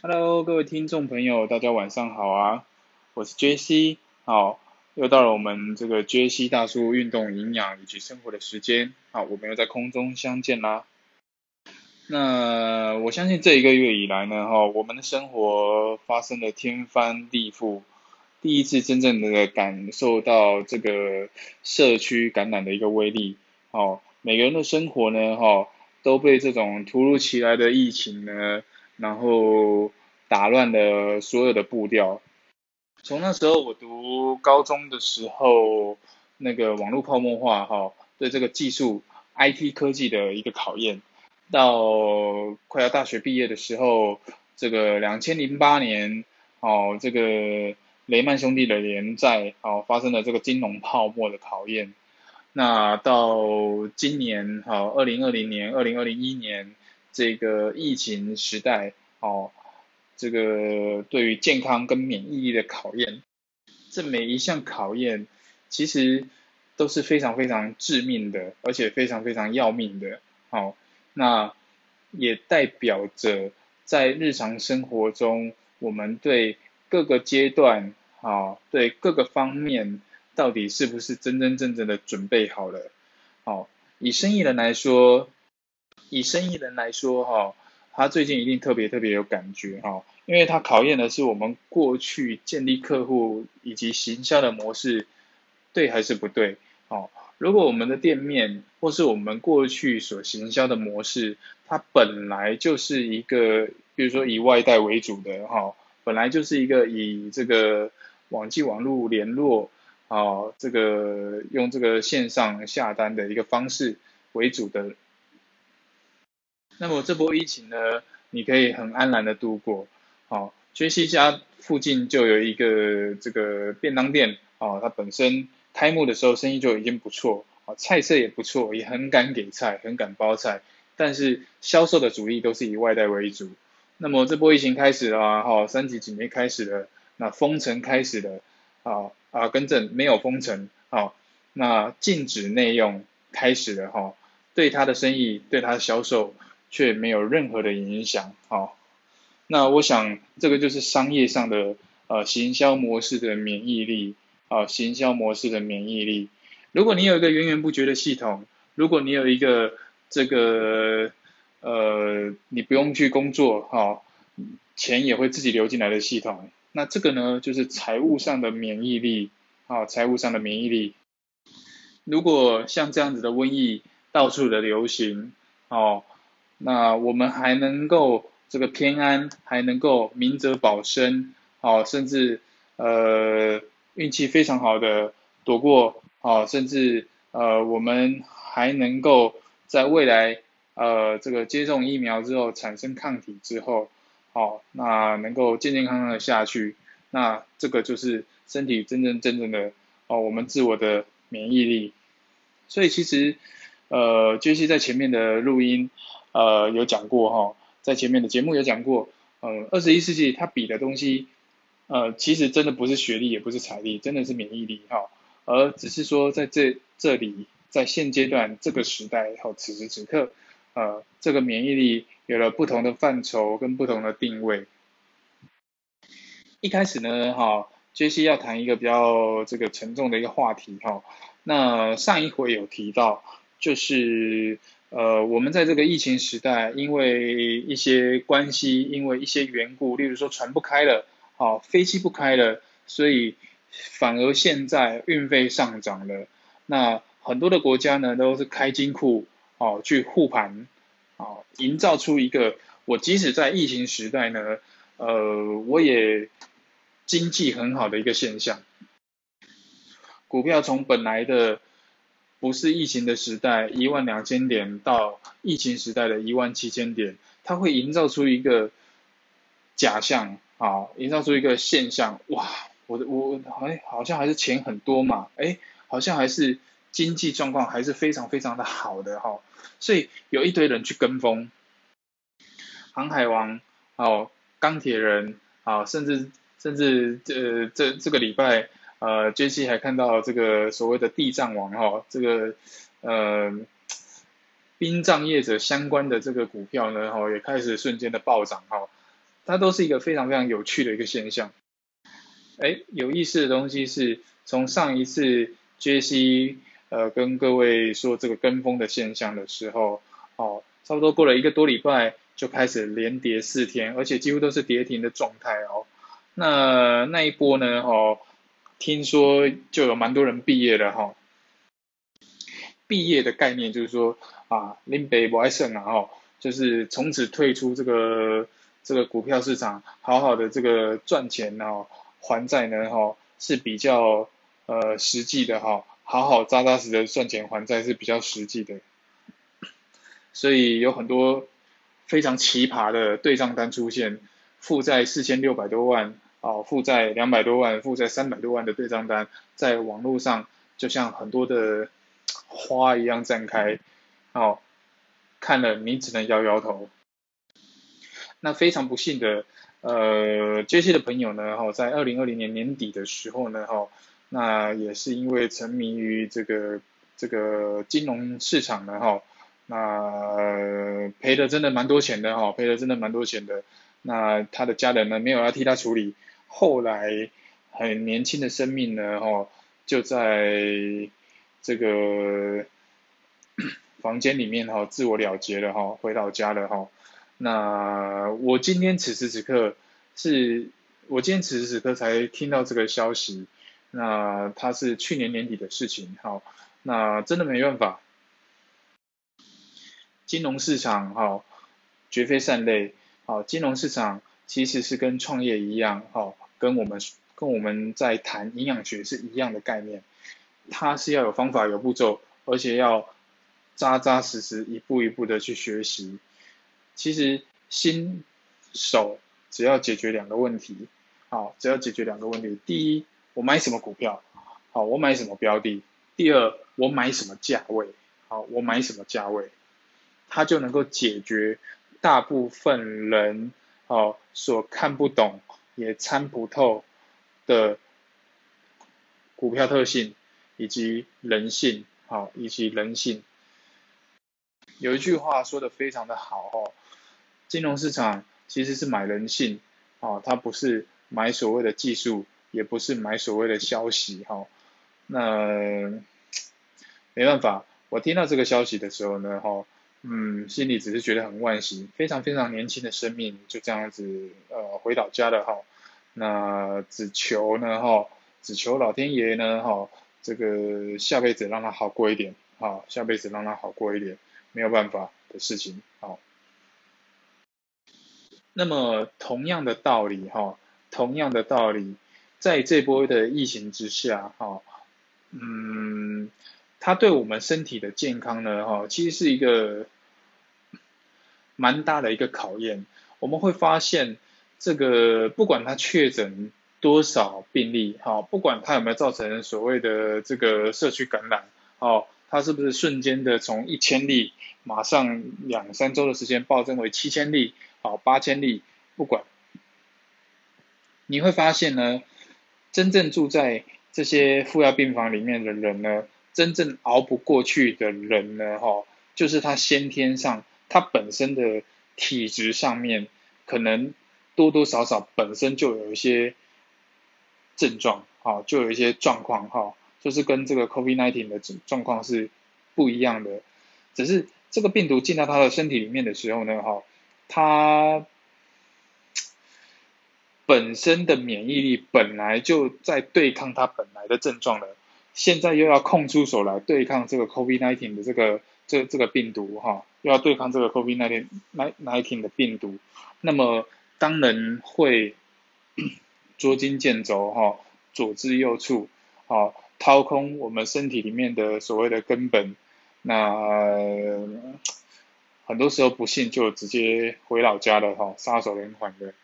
Hello，各位听众朋友，大家晚上好啊！我是 JC，好，又到了我们这个 JC 大叔运动营养以及生活的时间，好，我们又在空中相见啦。那我相信这一个月以来呢，哈，我们的生活发生了天翻地覆，第一次真正的感受到这个社区感染的一个威力，哦，每个人的生活呢，哈，都被这种突如其来的疫情呢。然后打乱了所有的步调。从那时候我读高中的时候，那个网络泡沫化哈，对这个技术 IT 科技的一个考验，到快要大学毕业的时候，这个两千零八年哦，这个雷曼兄弟的连债哦发生了这个金融泡沫的考验。那到今年好，二零二零年、二零二零一年。这个疫情时代，哦，这个对于健康跟免疫力的考验，这每一项考验其实都是非常非常致命的，而且非常非常要命的，好，那也代表着在日常生活中，我们对各个阶段，啊，对各个方面，到底是不是真真正正的准备好了？好，以生意人来说。以生意人来说，哈，他最近一定特别特别有感觉，哈，因为他考验的是我们过去建立客户以及行销的模式对还是不对，哦，如果我们的店面或是我们过去所行销的模式，它本来就是一个，比如说以外带为主的，哈，本来就是一个以这个网际网络联络，啊，这个用这个线上下单的一个方式为主的。那么这波疫情呢，你可以很安然的度过。好，学习家附近就有一个这个便当店，哦，它本身开幕的时候生意就已经不错，哦，菜色也不错，也很敢给菜，很敢包菜，但是销售的主力都是以外带为主。那么这波疫情开始了，哈，三级警戒开始了，那封城开始了，啊啊，更正没有封城，好，那禁止内用开始了，哈，对他的生意，对他的销售。却没有任何的影响，好，那我想这个就是商业上的呃行销模式的免疫力，啊，行销模式的免疫力。如果你有一个源源不绝的系统，如果你有一个这个呃你不用去工作，哈，钱也会自己流进来的系统，那这个呢就是财务上的免疫力，啊，财务上的免疫力。如果像这样子的瘟疫到处的流行，哦。那我们还能够这个偏安，还能够明哲保身，好，甚至呃运气非常好的躲过，好，甚至呃我们还能够在未来呃这个接种疫苗之后产生抗体之后，好，那能够健健康康的下去，那这个就是身体真正真正的哦我们自我的免疫力。所以其实呃杰西在前面的录音。呃，有讲过哈，在前面的节目有讲过，呃，二十一世纪它比的东西，呃，其实真的不是学历，也不是财力，真的是免疫力哈，而只是说在这这里，在现阶段这个时代哈，此时此刻，呃，这个免疫力有了不同的范畴跟不同的定位。一开始呢，哈，杰西要谈一个比较这个沉重的一个话题哈，那上一回有提到，就是。呃，我们在这个疫情时代，因为一些关系，因为一些缘故，例如说船不开了，好，飞机不开了，所以反而现在运费上涨了。那很多的国家呢，都是开金库，哦，去护盘，哦，营造出一个我即使在疫情时代呢，呃，我也经济很好的一个现象。股票从本来的。不是疫情的时代，一万两千点到疫情时代的一万七千点，它会营造出一个假象啊，营造出一个现象，哇，我的我哎，好像还是钱很多嘛，哎，好像还是经济状况还是非常非常的好的哈，所以有一堆人去跟风，航海王哦，钢铁人啊，甚至甚至这这这个礼拜。呃，J C 还看到这个所谓的地藏王哈，这个呃殡葬业者相关的这个股票呢哈，也开始瞬间的暴涨哈。它都是一个非常非常有趣的一个现象。哎，有意思的东西是从上一次 JC 呃跟各位说这个跟风的现象的时候，哦，差不多过了一个多礼拜就开始连跌四天，而且几乎都是跌停的状态哦。那那一波呢，哦，听说就有蛮多人毕业了哈。毕业的概念就是说啊，林北不爱胜啊，哦，就是从此退出这个这个股票市场，好好的这个赚钱哦。还债呢，哈是比较呃实际的哈，好好扎扎实的赚钱还债是比较实际的，所以有很多非常奇葩的对账单出现，负债四千六百多万，哦负债两百多万，负债三百多万的对账单，在网络上就像很多的花一样绽开，哦看了你只能摇摇头，那非常不幸的。呃，这些的朋友呢，哈，在二零二零年年底的时候呢，哈，那也是因为沉迷于这个这个金融市场呢，哈，那赔的真的蛮多钱的，哈，赔的真的蛮多钱的。那他的家人呢，没有要替他处理，后来很年轻的生命呢，哈，就在这个房间里面哈，自我了结了，哈，回到家了，哈。那我今天此时此刻是，我今天此时此刻才听到这个消息，那它是去年年底的事情，好，那真的没办法，金融市场哈绝非善类，好，金融市场其实是跟创业一样，好，跟我们跟我们在谈营养学是一样的概念，它是要有方法有步骤，而且要扎扎实实一步一步的去学习。其实新手只要解决两个问题，好，只要解决两个问题。第一，我买什么股票？好，我买什么标的？第二，我买什么价位？好，我买什么价位？它就能够解决大部分人哦所看不懂也参不透的股票特性以及人性，好，以及人性。有一句话说的非常的好哦。金融市场其实是买人性，啊，它不是买所谓的技术，也不是买所谓的消息，哈。那没办法，我听到这个消息的时候呢，哈，嗯，心里只是觉得很惋惜，非常非常年轻的生命就这样子呃回老家了，哈。那只求呢，哈，只求老天爷呢，哈，这个下辈子让他好过一点，啊，下辈子让他好过一点，没有办法的事情，好。那么同样的道理哈，同样的道理，在这波的疫情之下哈，嗯，它对我们身体的健康呢哈，其实是一个蛮大的一个考验。我们会发现，这个不管它确诊多少病例哈，不管它有没有造成所谓的这个社区感染，哦，它是不是瞬间的从一千例，马上两三周的时间暴增为七千例？好，八千例不管，你会发现呢，真正住在这些负压病房里面的人呢，真正熬不过去的人呢，哈，就是他先天上，他本身的体质上面，可能多多少少本身就有一些症状，哈，就有一些状况，哈，就是跟这个 COVID-19 的状况是不一样的，只是这个病毒进到他的身体里面的时候呢，哈。他本身的免疫力本来就在对抗他本来的症状了，现在又要空出手来对抗这个 COVID-19 的这个这这个病毒哈，又要对抗这个 COVID-19 19的病毒，那么当然会捉襟见肘哈，左支右绌，好掏空我们身体里面的所谓的根本，那。很多时候不幸就直接回老家了哈，撒手人寰的。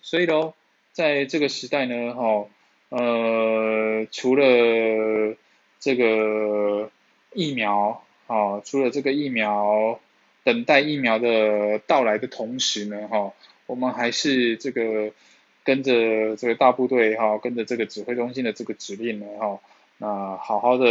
所以喽，在这个时代呢，哈，呃，除了这个疫苗，哈，除了这个疫苗，等待疫苗的到来的同时呢，哈，我们还是这个跟着这个大部队，哈，跟着这个指挥中心的这个指令呢，哈，那好好的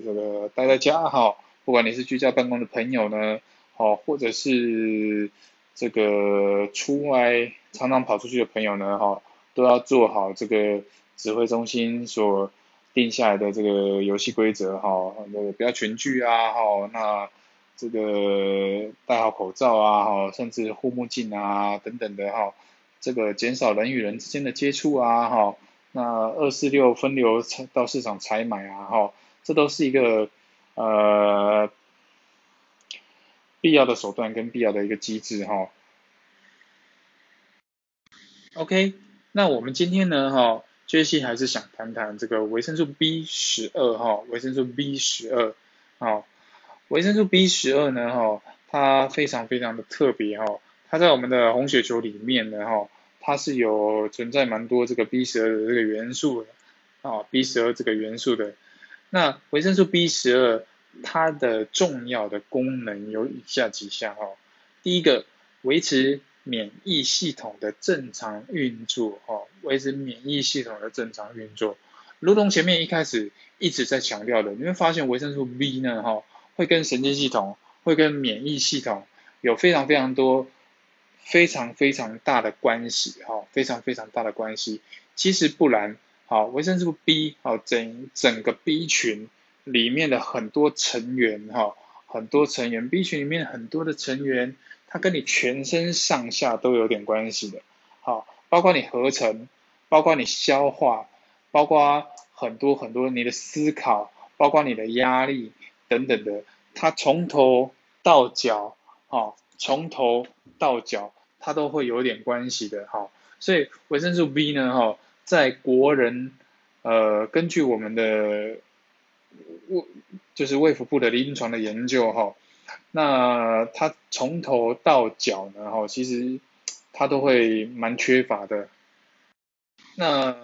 这个待在家，哈。不管你是居家办公的朋友呢，好，或者是这个出外常常跑出去的朋友呢，哈，都要做好这个指挥中心所定下来的这个游戏规则，哈，那个不要群聚啊，哈，那这个戴好口罩啊，哈，甚至护目镜啊等等的，哈，这个减少人与人之间的接触啊，哈，那二四六分流到市场采买啊，哈，这都是一个呃。必要的手段跟必要的一个机制哈。OK，那我们今天呢哈，杰西还是想谈谈这个维生素 B 十二哈，维生素 B 十二，好，维生素 B 十二呢哈，它非常非常的特别哈，它在我们的红血球里面呢哈，它是有存在蛮多这个 B 十二的这个元素的啊，B 十二这个元素的，那维生素 B 十二。它的重要的功能有以下几项哈，第一个维持免疫系统的正常运作哈，维持免疫系统的正常运作，如同前面一开始一直在强调的，你会发现维生素 B 呢哈，会跟神经系统、会跟免疫系统有非常非常多、非常非常大的关系哈，非常非常大的关系。其实不然，好，维生素 B 好整整个 B 群。里面的很多成员哈，很多成员 B 群里面很多的成员，它跟你全身上下都有点关系的，好，包括你合成，包括你消化，包括很多很多你的思考，包括你的压力等等的，它从头到脚，好，从头到脚它都会有点关系的，哈，所以维生素 B 呢，哈，在国人，呃，根据我们的。卫就是卫福部的临床的研究哈，那它从头到脚呢哈，其实它都会蛮缺乏的。那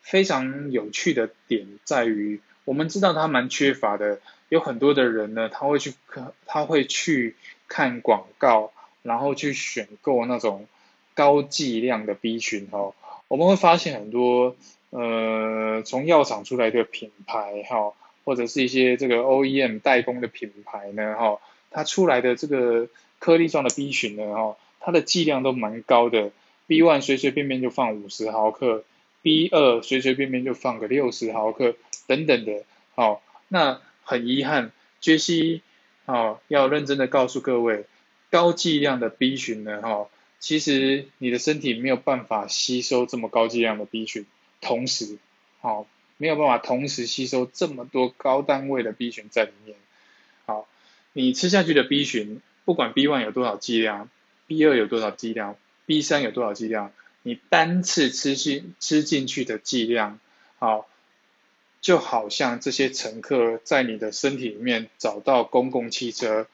非常有趣的点在于，我们知道它蛮缺乏的，有很多的人呢，他会去看，他会去看广告，然后去选购那种高剂量的 B 群哈。我们会发现很多呃，从药厂出来的品牌哈。或者是一些这个 OEM 代工的品牌呢，哈，它出来的这个颗粒状的 B 群呢，哈，它的剂量都蛮高的，B one 随随便便就放五十毫克，B 二随随便便就放个六十毫克等等的，好，那很遗憾，杰西，好，要认真的告诉各位，高剂量的 B 群呢，哈，其实你的身体没有办法吸收这么高剂量的 B 群，同时，好。没有办法同时吸收这么多高单位的 B 群在里面。好，你吃下去的 B 群，不管 B one 有多少剂量，B 二有多少剂量，B 三有多少剂量，你单次吃进吃进去的剂量，好，就好像这些乘客在你的身体里面找到公共汽车，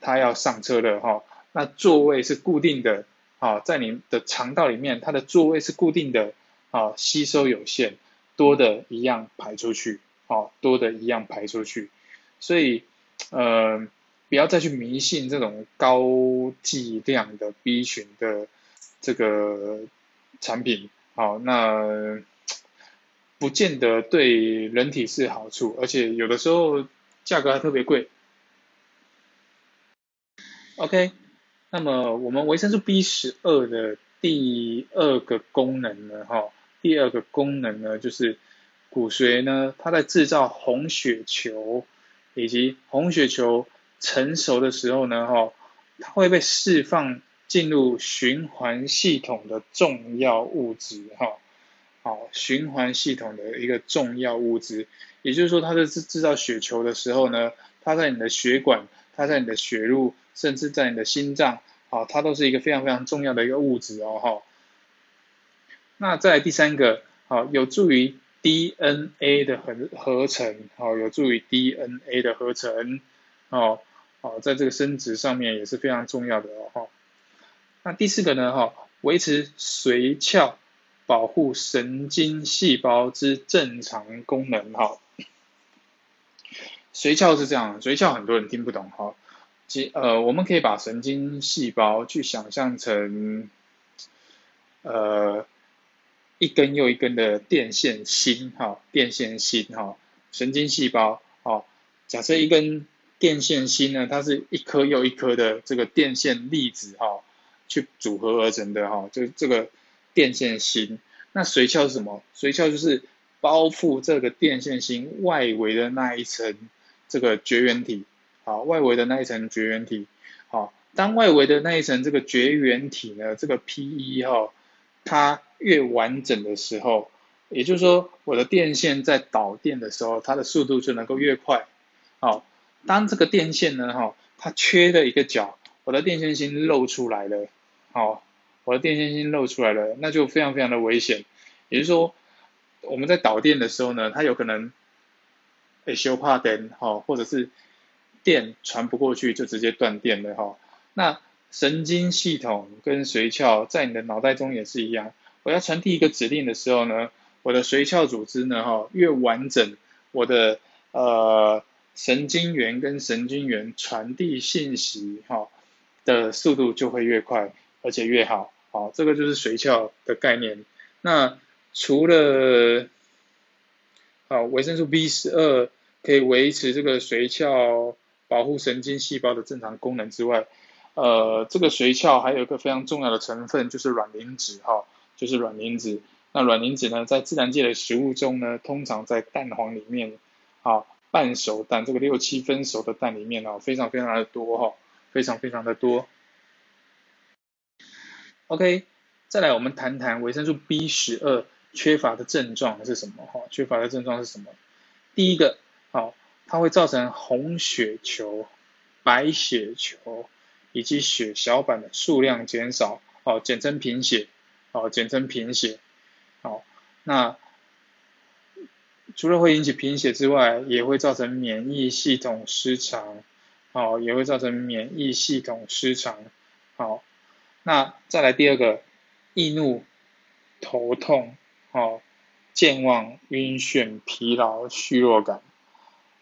他要上车了哈，那座位是固定的，好，在你的肠道里面，它的座位是固定的，啊，吸收有限。多的一样排出去，哦，多的一样排出去，所以，呃，不要再去迷信这种高剂量的 B 群的这个产品，好，那不见得对人体是好处，而且有的时候价格还特别贵。OK，那么我们维生素 B 十二的第二个功能呢，哈。第二个功能呢，就是骨髓呢，它在制造红血球，以及红血球成熟的时候呢，哈，它会被释放进入循环系统的重要物质，哈，好，循环系统的一个重要物质，也就是说，它在制制造血球的时候呢，它在你的血管，它在你的血路，甚至在你的心脏，好，它都是一个非常非常重要的一个物质哦，哈。那再第三个，好，有助于 DNA 的合合成，好，有助于 DNA 的合成，哦，好，在这个生殖上面也是非常重要的哦，那第四个呢，哈，维持髓鞘保护神经细胞之正常功能，哈。髓鞘是这样，髓鞘很多人听不懂，哈，即呃，我们可以把神经细胞去想象成，呃。一根又一根的电线芯，哈，电线芯，哈，神经细胞，哈，假设一根电线芯呢，它是一颗又一颗的这个电线粒子哈，去组合而成的哈，就这个电线芯。那髓鞘是什么？髓鞘就是包覆这个电线芯外围的那一层这个绝缘体，好，外围的那一层绝缘体，好，当外围的那一层这个绝缘体呢，这个 P.E. 哈，它越完整的时候，也就是说，我的电线在导电的时候，它的速度就能够越快，好。当这个电线呢，哈，它缺的一个角，我的电线芯露出来了，好，我的电线芯露出来了，那就非常非常的危险。也就是说，我们在导电的时候呢，它有可能会修怕电，哈，或者是电传不过去就直接断电了，哈。那神经系统跟髓鞘在你的脑袋中也是一样，我要传递一个指令的时候呢，我的髓鞘组织呢，哈，越完整，我的呃。神经元跟神经元传递信息，哈的速度就会越快，而且越好，好，这个就是髓鞘的概念。那除了，好维生素 B 十二可以维持这个髓鞘保护神经细胞的正常功能之外，呃，这个髓鞘还有一个非常重要的成分就是卵磷脂，哈，就是卵磷脂。那卵磷脂呢，在自然界的食物中呢，通常在蛋黄里面，啊。半熟蛋，这个六七分熟的蛋里面呢，非常非常的多哈，非常非常的多。OK，再来我们谈谈维生素 B 十二缺乏的症状是什么哈？缺乏的症状是什么？第一个，好，它会造成红血球、白血球以及血小板的数量减少，哦，简称贫血，哦，简称贫血，好，那。除了会引起贫血之外，也会造成免疫系统失常，好，也会造成免疫系统失常，好，那再来第二个，易怒、头痛、哦，健忘、晕眩、疲劳、虚弱感，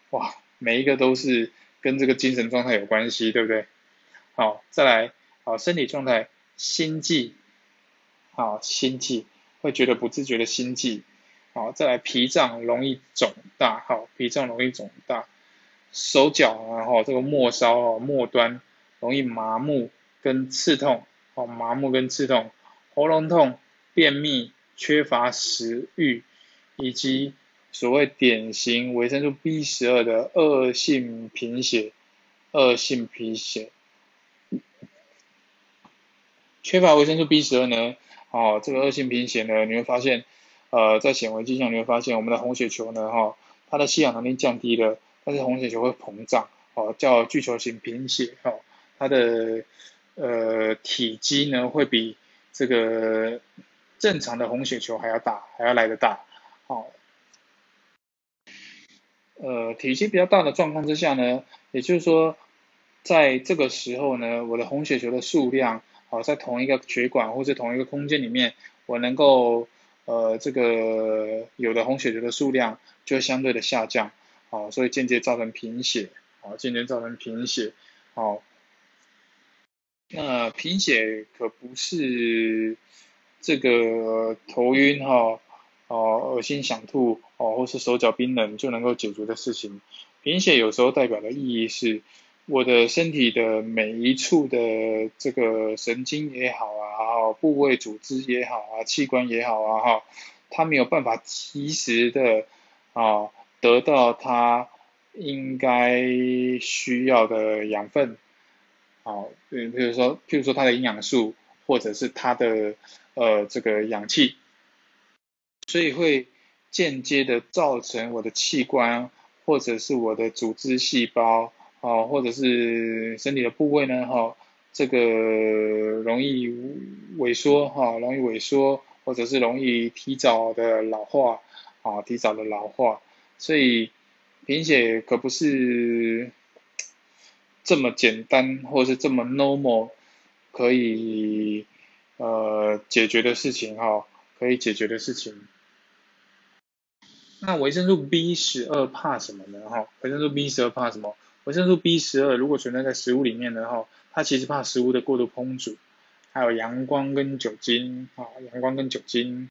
哇，每一个都是跟这个精神状态有关系，对不对？好，再来，好，身体状态，心悸，好，心悸，会觉得不自觉的心悸。好，再来脾脏容易肿大，好，脾脏容易肿大，手脚然后这个末梢哦末端容易麻木跟刺痛，哦麻木跟刺痛，喉咙痛、便秘、缺乏食欲，以及所谓典型维生素 B 十二的恶性贫血，恶性贫血，缺乏维生素 B 十二呢，哦这个恶性贫血呢，你会发现。呃，在显微镜上你会发现，我们的红血球呢，哈，它的吸氧能力降低了，但是红血球会膨胀，哦，叫巨球型贫血，哦，它的呃体积呢会比这个正常的红血球还要大，还要来得大，好，呃，体积比较大的状况之下呢，也就是说，在这个时候呢，我的红血球的数量，好，在同一个血管或者同一个空间里面，我能够呃，这个有的红血球的数量就会相对的下降，好，所以间接造成贫血，好，间接造成贫血，好，那贫血可不是这个头晕哈，哦，恶心想吐哦，或是手脚冰冷就能够解决的事情，贫血有时候代表的意义是。我的身体的每一处的这个神经也好啊，部位组织也好啊，器官也好啊，哈，它没有办法及时的啊得到它应该需要的养分，好，嗯比如说，譬如说它的营养素，或者是它的呃这个氧气，所以会间接的造成我的器官或者是我的组织细胞。哦，或者是身体的部位呢，哈，这个容易萎缩，哈，容易萎缩，或者是容易提早的老化，啊，提早的老化，所以贫血可不是这么简单，或者是这么 normal 可以呃解决的事情，哈，可以解决的事情。那维生素 B 十二怕什么呢？哈，维生素 B 十二怕什么？维生素 B 十二如果存在在食物里面的话，它其实怕食物的过度烹煮，还有阳光跟酒精，啊，阳光跟酒精。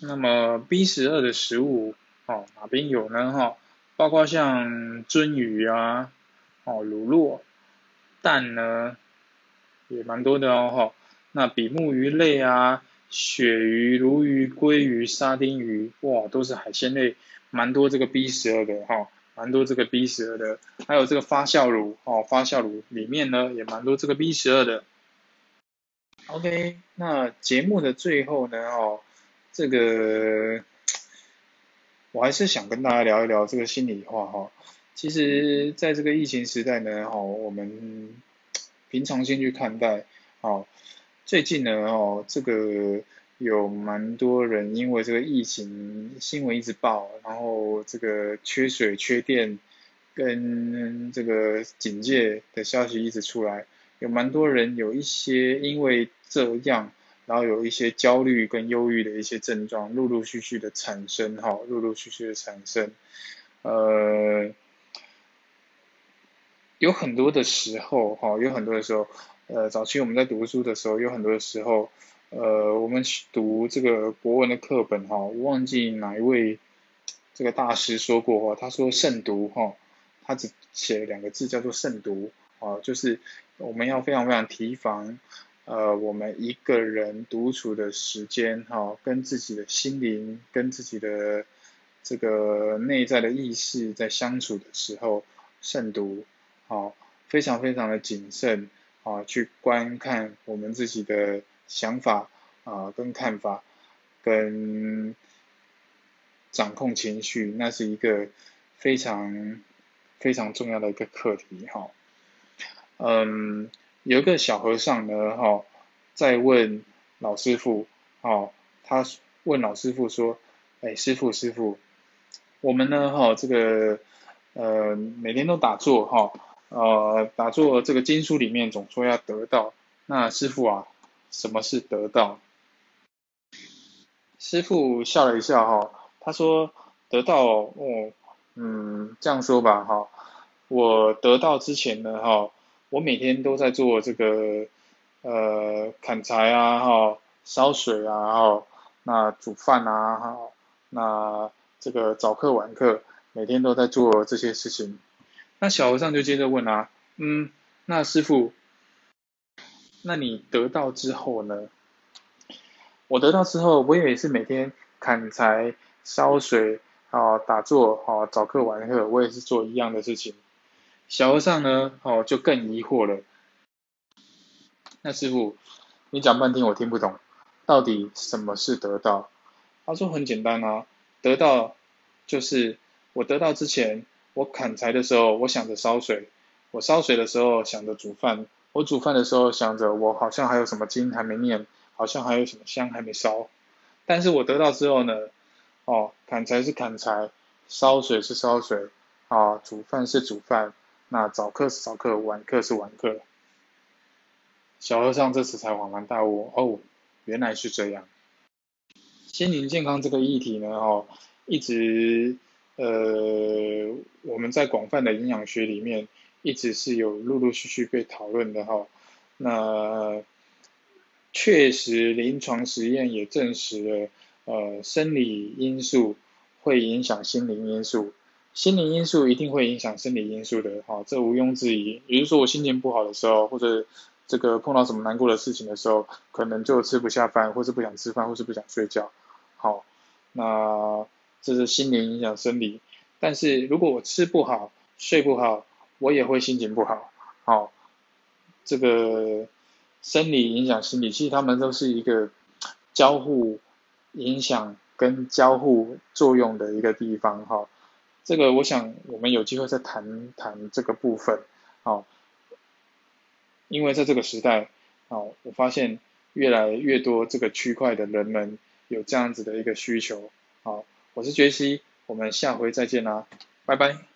那么 B 十二的食物，哦，哪边有呢？哈，包括像鳟鱼啊，哦，乳酪，蛋呢也蛮多的哦哈。那比目鱼类啊，鳕鱼、鲈鱼、鲑鱼、沙丁鱼，哇，都是海鲜类，蛮多这个 B 十二的哈，蛮多这个 B 十二的。还有这个发酵乳哦，发酵乳里面呢也蛮多这个 B 十二的。OK，那节目的最后呢哦，这个我还是想跟大家聊一聊这个心里话哈。其实，在这个疫情时代呢，哦，我们平常心去看待，哦，最近呢，哦，这个有蛮多人因为这个疫情新闻一直报，然后这个缺水、缺电跟这个警戒的消息一直出来，有蛮多人有一些因为这样，然后有一些焦虑跟忧郁的一些症状，陆陆续续的产生，哈，陆陆续续的产生，呃。有很多的时候，哈，有很多的时候，呃，早期我们在读书的时候，有很多的时候，呃，我们去读这个国文的课本，哈，我忘记哪一位这个大师说过，哈，他说慎独，哈，他只写了两个字叫做慎独，啊，就是我们要非常非常提防，呃，我们一个人独处的时间，哈，跟自己的心灵，跟自己的这个内在的意识在相处的时候，慎独。好，非常非常的谨慎啊，去观看我们自己的想法啊，跟看法，跟掌控情绪，那是一个非常非常重要的一个课题哈。嗯，有一个小和尚呢哈，在问老师傅，哦，他问老师傅说，哎，师傅师傅，我们呢哈，这个呃每天都打坐哈。呃，打坐这个经书里面总说要得到，那师傅啊，什么是得到？师傅笑了一下哈，他说得到哦，嗯，这样说吧哈，我得到之前呢哈，我每天都在做这个呃砍柴啊哈，烧水啊哈，那煮饭啊哈，那这个早课晚课，每天都在做这些事情。那小和尚就接着问啊，嗯，那师傅，那你得到之后呢？我得到之后，我也是每天砍柴、烧水啊、打坐啊、早课晚课，我也是做一样的事情。小和尚呢，哦，就更疑惑了。那师傅，你讲半天我听不懂，到底什么是得到？他说很简单啊，得到就是我得到之前。我砍柴的时候，我想着烧水；我烧水的时候，想着煮饭；我煮饭的时候，想着我好像还有什么经还没念，好像还有什么香还没烧。但是我得到之后呢，哦，砍柴是砍柴，烧水是烧水，啊，煮饭是煮饭，那早课是早课，晚课是晚课。小和尚这时才恍然大悟，哦，原来是这样。心灵健康这个议题呢，哦，一直。呃，我们在广泛的营养学里面，一直是有陆陆续续被讨论的哈。那确实，临床实验也证实了，呃，生理因素会影响心理因素，心理因素一定会影响生理因素的哈，这毋庸置疑。比如说我心情不好的时候，或者这个碰到什么难过的事情的时候，可能就吃不下饭，或是不想吃饭，或是不想睡觉。好，那。这是心理影响生理，但是如果我吃不好、睡不好，我也会心情不好。好，这个生理影响心理，其实他们都是一个交互影响跟交互作用的一个地方。哈，这个我想我们有机会再谈谈这个部分。好，因为在这个时代，好，我发现越来越多这个区块的人们有这样子的一个需求。好。我是杰西，我们下回再见啦，拜拜。